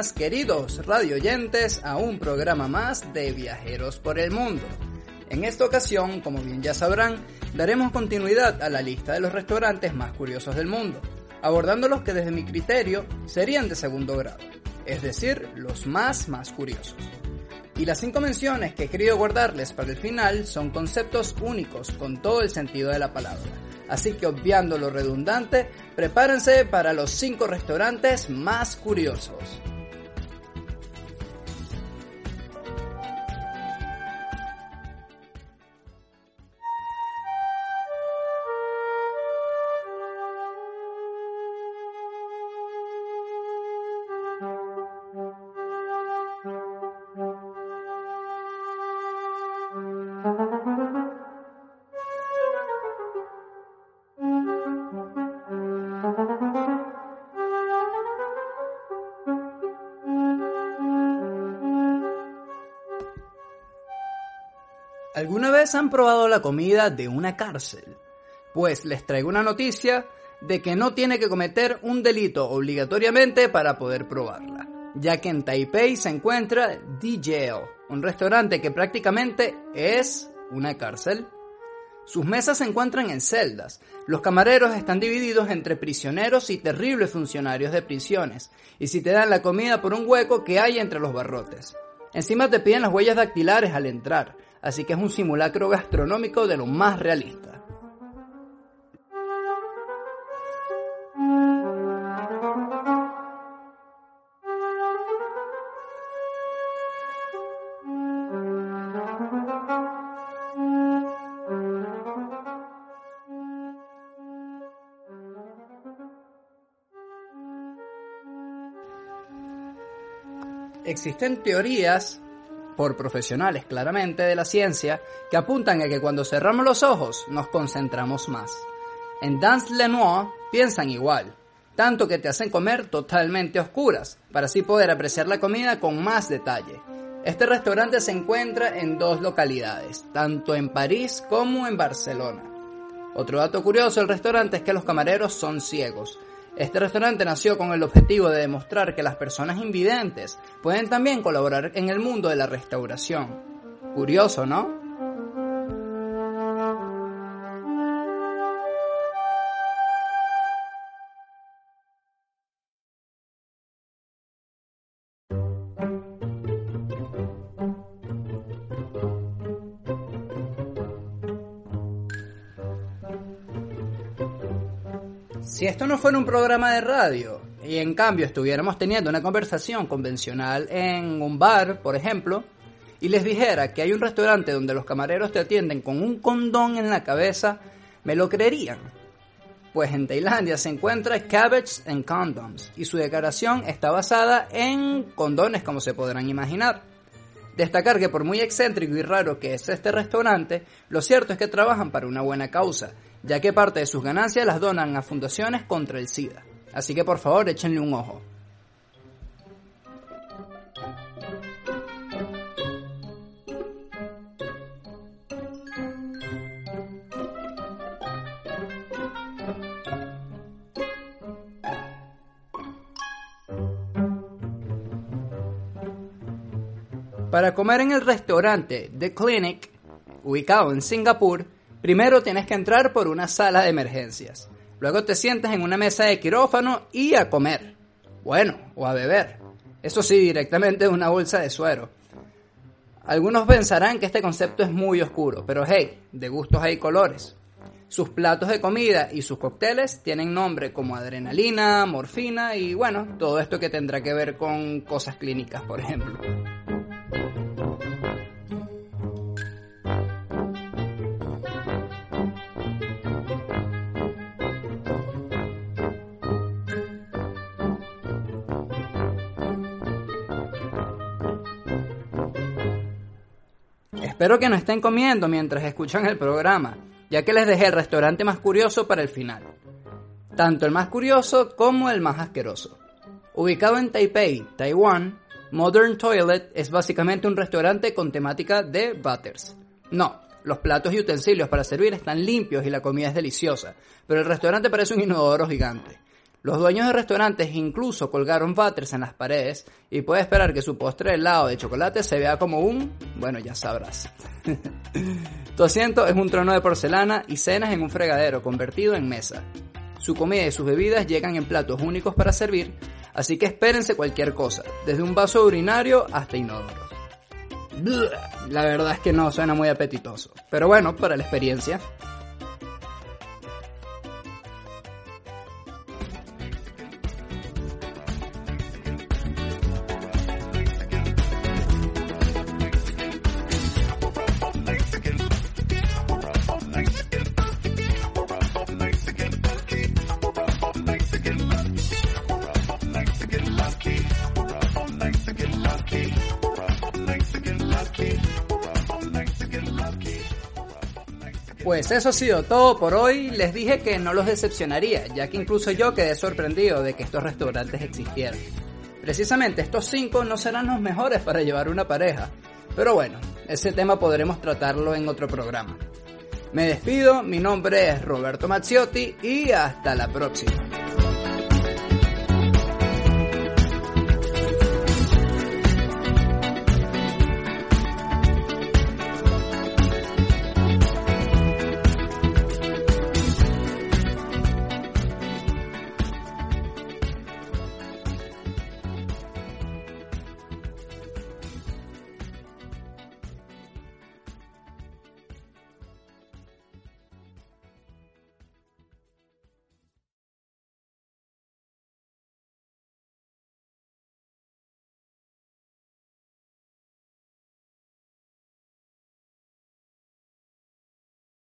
buenas, queridos radioyentes, a un programa más de Viajeros por el Mundo. En esta ocasión, como bien ya sabrán, daremos continuidad a la lista de los restaurantes más curiosos del mundo, abordando los que desde mi criterio serían de segundo grado, es decir, los más más curiosos. Y las cinco menciones que he querido guardarles para el final son conceptos únicos con todo el sentido de la palabra. Así que obviando lo redundante, prepárense para los cinco restaurantes más curiosos. ¿Alguna vez han probado la comida de una cárcel? Pues les traigo una noticia de que no tiene que cometer un delito obligatoriamente para poder probarla, ya que en Taipei se encuentra The un restaurante que prácticamente es una cárcel. Sus mesas se encuentran en celdas, los camareros están divididos entre prisioneros y terribles funcionarios de prisiones, y si te dan la comida por un hueco que hay entre los barrotes. Encima te piden las huellas dactilares al entrar, así que es un simulacro gastronómico de lo más realista. Existen teorías por profesionales claramente de la ciencia que apuntan a que cuando cerramos los ojos nos concentramos más. En Dance Lenoir piensan igual, tanto que te hacen comer totalmente oscuras, para así poder apreciar la comida con más detalle. Este restaurante se encuentra en dos localidades, tanto en París como en Barcelona. Otro dato curioso del restaurante es que los camareros son ciegos, este restaurante nació con el objetivo de demostrar que las personas invidentes pueden también colaborar en el mundo de la restauración. Curioso, ¿no? Si esto no fuera un programa de radio y en cambio estuviéramos teniendo una conversación convencional en un bar, por ejemplo, y les dijera que hay un restaurante donde los camareros te atienden con un condón en la cabeza, ¿me lo creerían? Pues en Tailandia se encuentra Cabbage and Condoms y su declaración está basada en condones como se podrán imaginar. Destacar que por muy excéntrico y raro que es este restaurante, lo cierto es que trabajan para una buena causa ya que parte de sus ganancias las donan a fundaciones contra el SIDA. Así que por favor échenle un ojo. Para comer en el restaurante The Clinic, ubicado en Singapur, Primero tienes que entrar por una sala de emergencias. Luego te sientas en una mesa de quirófano y a comer. Bueno, o a beber. Eso sí, directamente de una bolsa de suero. Algunos pensarán que este concepto es muy oscuro, pero hey, de gustos hay colores. Sus platos de comida y sus cócteles tienen nombre como adrenalina, morfina y bueno, todo esto que tendrá que ver con cosas clínicas, por ejemplo. Espero que no estén comiendo mientras escuchan el programa, ya que les dejé el restaurante más curioso para el final. Tanto el más curioso como el más asqueroso. Ubicado en Taipei, Taiwán, Modern Toilet es básicamente un restaurante con temática de butters. No, los platos y utensilios para servir están limpios y la comida es deliciosa, pero el restaurante parece un inodoro gigante. Los dueños de restaurantes incluso colgaron butters en las paredes y puede esperar que su postre helado de chocolate se vea como un, bueno, ya sabrás. tu asiento es un trono de porcelana y cenas en un fregadero convertido en mesa. Su comida y sus bebidas llegan en platos únicos para servir, así que espérense cualquier cosa, desde un vaso urinario hasta inodoros. La verdad es que no suena muy apetitoso, pero bueno, para la experiencia. Pues eso ha sido todo por hoy. Les dije que no los decepcionaría, ya que incluso yo quedé sorprendido de que estos restaurantes existieran. Precisamente estos cinco no serán los mejores para llevar una pareja, pero bueno, ese tema podremos tratarlo en otro programa. Me despido, mi nombre es Roberto Mazziotti y hasta la próxima.